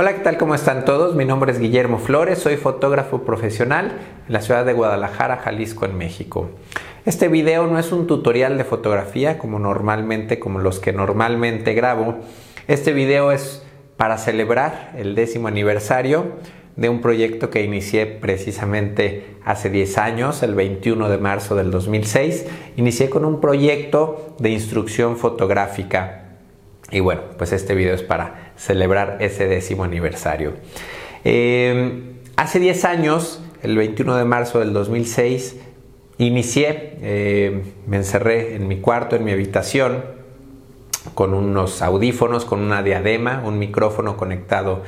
Hola, ¿qué tal? ¿Cómo están todos? Mi nombre es Guillermo Flores, soy fotógrafo profesional en la ciudad de Guadalajara, Jalisco, en México. Este video no es un tutorial de fotografía como normalmente, como los que normalmente grabo. Este video es para celebrar el décimo aniversario de un proyecto que inicié precisamente hace 10 años, el 21 de marzo del 2006. Inicié con un proyecto de instrucción fotográfica y bueno, pues este video es para celebrar ese décimo aniversario. Eh, hace 10 años, el 21 de marzo del 2006, inicié, eh, me encerré en mi cuarto, en mi habitación, con unos audífonos, con una diadema, un micrófono conectado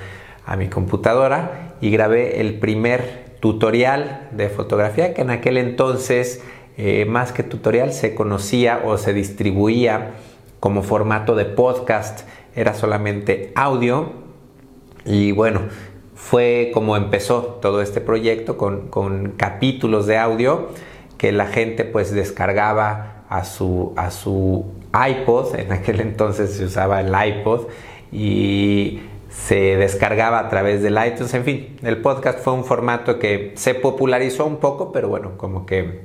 a mi computadora y grabé el primer tutorial de fotografía que en aquel entonces, eh, más que tutorial, se conocía o se distribuía como formato de podcast, era solamente audio. Y bueno, fue como empezó todo este proyecto con, capítulos de audio que la gente pues descargaba a su, a su iPod, en aquel entonces se usaba el iPod y se descargaba a través del iTunes, en fin, el podcast fue un formato que se popularizó un poco, pero bueno, como que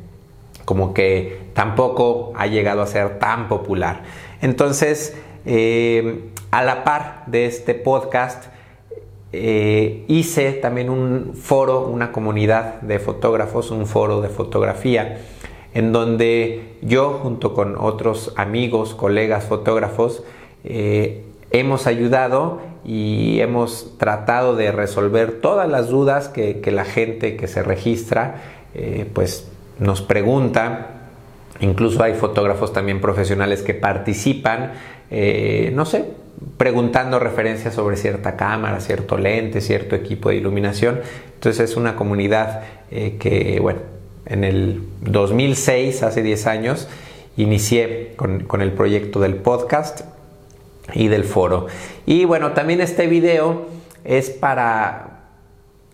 como que tampoco ha llegado a ser tan popular. Entonces, eh, a la par de este podcast, eh, hice también un foro, una comunidad de fotógrafos, un foro de fotografía, en donde yo junto con otros amigos, colegas fotógrafos, eh, hemos ayudado y hemos tratado de resolver todas las dudas que, la gente que se registra pues nos pregunta, incluso hay fotógrafos también profesionales que participan, eh, no sé, preguntando referencias sobre cierta cámara, cierto lente, cierto equipo de iluminación. Entonces es una comunidad eh, que, bueno, en el 2006, hace 10 años, inicié con, con el proyecto del podcast y del foro. Y bueno, también este video es para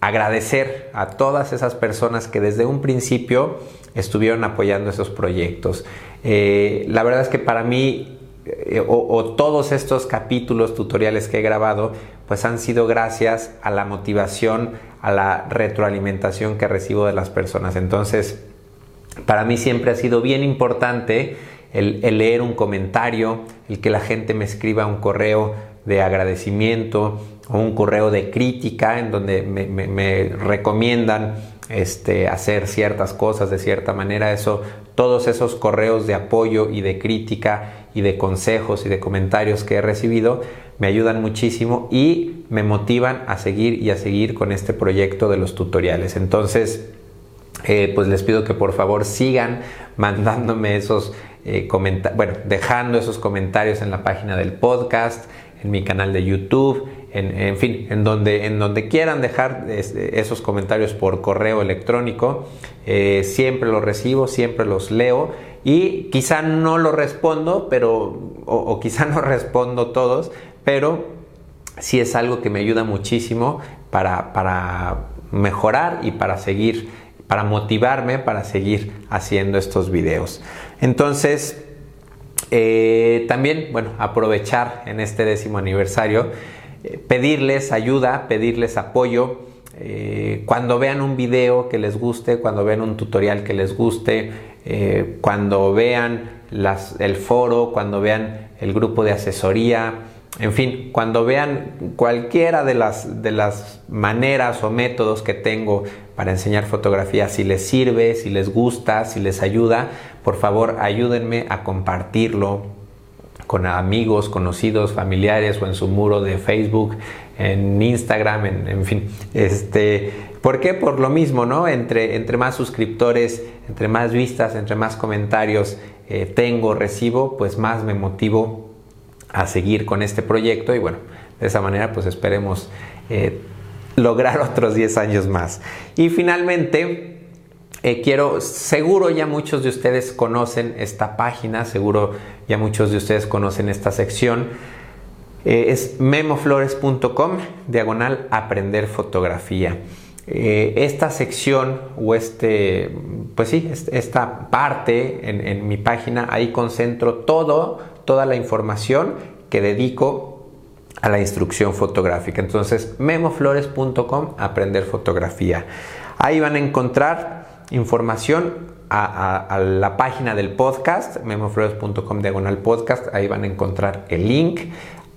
agradecer a todas esas personas que desde un principio estuvieron apoyando esos proyectos. Eh, la verdad es que para mí, eh, o, todos estos capítulos tutoriales que he grabado, pues han sido gracias a la motivación, a la retroalimentación que recibo de las personas. Entonces, para mí siempre ha sido bien importante el leer un comentario, el que la gente me escriba un correo de agradecimiento un correo de crítica en donde me, recomiendan este, hacer ciertas cosas de cierta manera. Eso, todos esos correos de apoyo y de crítica y de consejos y de comentarios que he recibido me ayudan muchísimo y me motivan a seguir y a seguir con este proyecto de los tutoriales. Entonces, eh, pues les pido que por favor sigan mandándome esos eh, comentarios, bueno, dejando esos comentarios en la página del podcast, en mi canal de YouTube, en, fin, en donde, en donde quieran dejar este, esos comentarios por correo electrónico. Eh, siempre los recibo, siempre los leo y quizá no lo respondo, pero, o, quizá no respondo todos, pero sí es algo que me ayuda muchísimo para, para mejorar y para seguir, para motivarme para seguir haciendo estos videos. Entonces, eh, también, bueno, aprovechar en este décimo aniversario, eh, pedirles ayuda, pedirles apoyo. Eh, cuando vean un video que les guste, cuando vean un tutorial que les guste, cuando vean el foro, cuando vean el grupo de asesoría, en fin, cuando vean cualquiera de las, de las maneras o métodos que tengo para enseñar fotografía, si les sirve, si les gusta, si les ayuda, por favor ayúdenme a compartirlo con amigos, conocidos, familiares o en su muro de Facebook, en Instagram, en, fin. Este, ¿Por qué? Por lo mismo, ¿no? Entre, entre más suscriptores, entre más vistas, entre más comentarios eh, tengo, recibo, pues más me motivo a seguir con este proyecto y bueno, de esa manera pues esperemos eh, lograr otros 10 años más. Y finalmente, eh, quiero, seguro ya muchos de ustedes conocen esta página, seguro ya muchos de ustedes conocen esta sección. Eh, es memoflores.com, diagonal aprender fotografía. esta sección o este, pues sí, esta parte en, en mi página, ahí concentro todo toda la información que dedico a la instrucción fotográfica. Entonces, memoflores.com, aprender fotografía. Ahí van a encontrar información a, la página del podcast, memoflores.com diagonal podcast, ahí van a encontrar el link.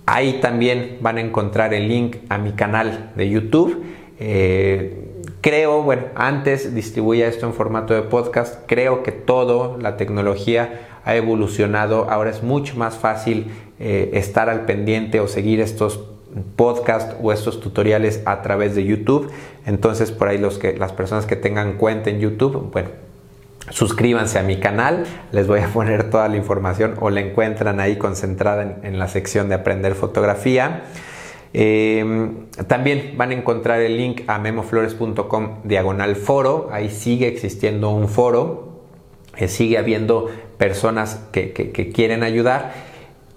Ahí también van a encontrar el link a mi canal de YouTube. Eh, creo, bueno, antes distribuía esto en formato de podcast, creo que todo, la tecnología ha evolucionado, ahora es mucho más fácil eh, estar al pendiente o seguir estos podcasts o estos tutoriales a través de YouTube. Entonces, por ahí los que, las personas que tengan cuenta en YouTube, bueno, suscríbanse a mi canal, les voy a poner toda la información o la encuentran ahí concentrada en, la sección de aprender fotografía. Em, también van a encontrar el link a memoflores.com diagonal foro, ahí sigue existiendo un foro, eh, sigue habiendo personas que, quieren ayudar.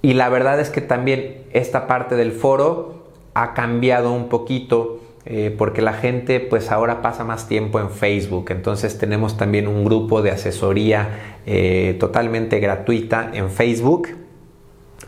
Y la verdad es que también esta parte del foro ha cambiado un poquito eh, porque la gente pues ahora pasa más tiempo en Facebook. Entonces tenemos también un grupo de asesoría eh, totalmente gratuita en Facebook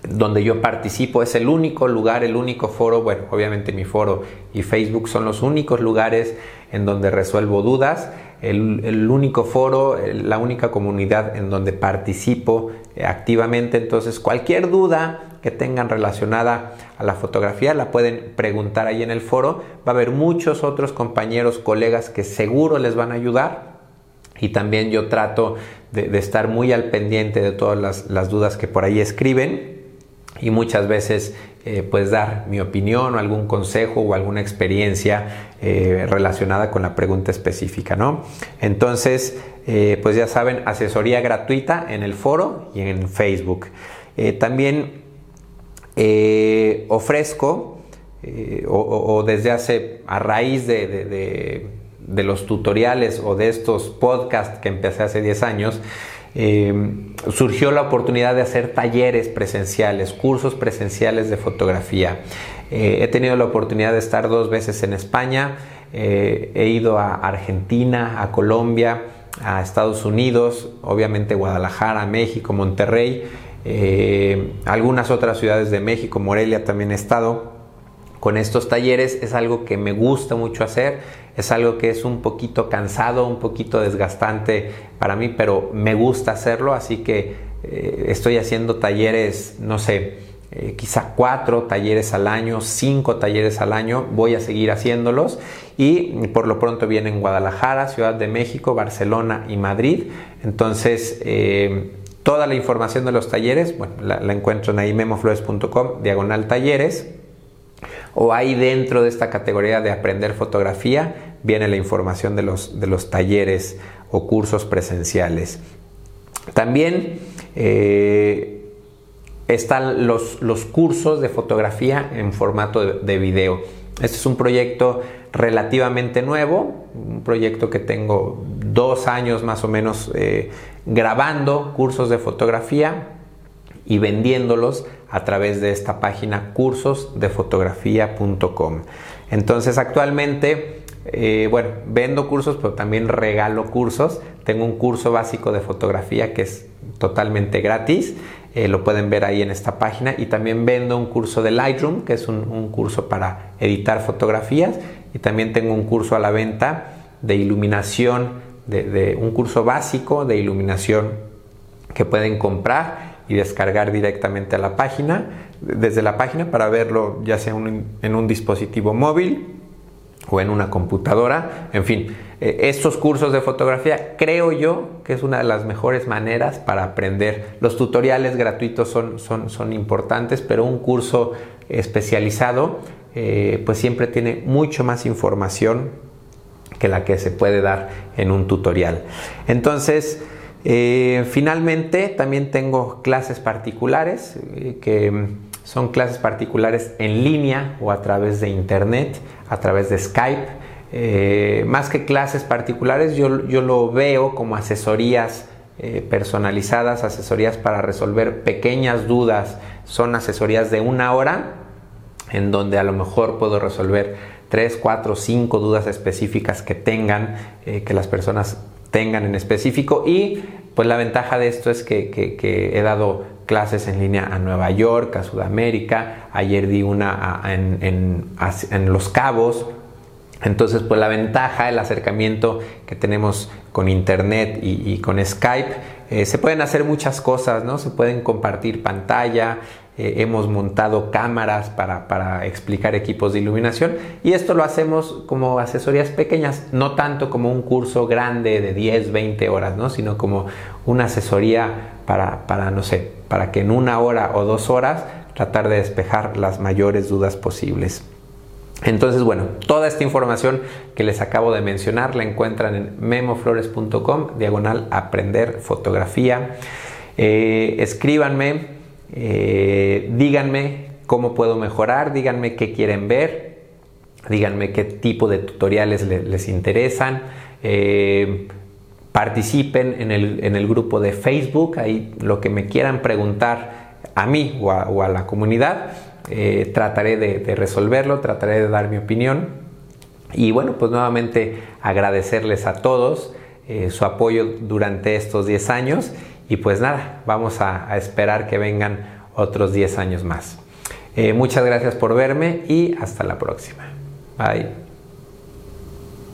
donde yo participo. Es el único lugar, el único foro, bueno, obviamente mi foro y Facebook son los únicos lugares en donde resuelvo dudas el, único foro, la única comunidad en donde participo eh, activamente. Entonces, cualquier duda que tengan relacionada a la fotografía la pueden preguntar ahí en el foro. Va a haber muchos otros compañeros, colegas que seguro les van a ayudar. Y también yo trato de, estar muy al pendiente de todas las, las dudas que por ahí escriben y muchas veces eh, pues dar mi opinión o algún consejo o alguna experiencia eh, relacionada con la pregunta específica, ¿no? Entonces, eh, pues ya saben, asesoría gratuita en el foro y en Facebook. también ofrezco, o, desde hace, a raíz de, de los tutoriales o de estos podcasts que empecé hace 10 años, eh, surgió la oportunidad de hacer talleres presenciales, cursos presenciales de fotografía. Eh, he tenido la oportunidad de estar dos veces en España, eh, he ido a Argentina, a Colombia, a Estados Unidos, obviamente Guadalajara, México, Monterrey, algunas otras ciudades de México, Morelia también he estado con estos talleres es algo que me gusta mucho hacer, es algo que es un poquito cansado, un poquito desgastante para mí, pero me gusta hacerlo, así que eh, estoy haciendo talleres, no sé, eh, quizá cuatro talleres al año, cinco talleres al año, voy a seguir haciéndolos y por lo pronto vienen Guadalajara, Ciudad de México, Barcelona y Madrid, entonces... Eh, toda la información de los talleres, bueno, la, la encuentro en ahí memoflores.com, diagonal talleres o ahí dentro de esta categoría de aprender fotografía viene la información de los, de los talleres o cursos presenciales. También eh, están los, los, cursos de fotografía en formato de, video. Este es un proyecto relativamente nuevo, un proyecto que tengo dos años más o menos eh, grabando cursos de fotografía y vendiéndolos a través de esta página cursosdefotografía.com. Entonces actualmente, eh, bueno, vendo cursos, pero también regalo cursos. Tengo un curso básico de fotografía que es totalmente gratis. Eh, lo pueden ver ahí en esta página. Y también vendo un curso de Lightroom, que es un, curso para editar fotografías. Y también tengo un curso a la venta de iluminación, de un curso básico de iluminación que pueden comprar y descargar directamente a la página, desde la página para verlo ya sea en un dispositivo móvil o en una computadora. En fin, eh, estos cursos de fotografía creo yo que es una de las mejores maneras para aprender. Los tutoriales gratuitos son, son, son importantes, pero un curso especializado eh, pues siempre tiene mucho más información que la que se puede dar en un tutorial. Entonces, eh, finalmente, también tengo clases particulares, eh, que son clases particulares en línea o a través de internet, a través de Skype. Eh, más que clases particulares, yo, lo veo como asesorías personalizadas, asesorías para resolver pequeñas dudas. Son asesorías de una hora en donde a lo mejor puedo resolver tres, cuatro, cinco dudas específicas que tengan, que las personas tengan en específico. Y pues la ventaja de esto es que, he dado clases en línea a Nueva York, a Sudamérica, ayer di una en, Los Cabos, entonces, pues la ventaja, el acercamiento que tenemos con Internet y, con Skype, eh, se pueden hacer muchas cosas, ¿no? Se pueden compartir pantalla, eh, hemos montado cámaras para, explicar equipos de iluminación y esto lo hacemos como asesorías pequeñas, no tanto como un curso grande de 10, 20 horas, ¿no? sino como una asesoría para, para, no sé, para que en una hora o dos horas tratar de despejar las mayores dudas posibles. Entonces, bueno, toda esta información que les acabo de mencionar la encuentran en memoflores.com, diagonal aprender fotografía. Eh, escríbanme, eh, díganme cómo puedo mejorar, díganme qué quieren ver, díganme qué tipo de tutoriales les interesan. Eh, participen en el, grupo de Facebook, ahí lo que me quieran preguntar a mí o a, la comunidad, eh, trataré de, resolverlo, trataré de dar mi opinión. Y bueno, pues nuevamente agradecerles a todos su apoyo durante estos 10 años y pues nada, vamos a, esperar que vengan otros 10 años más. Eh, muchas gracias por verme y hasta la próxima. Bye.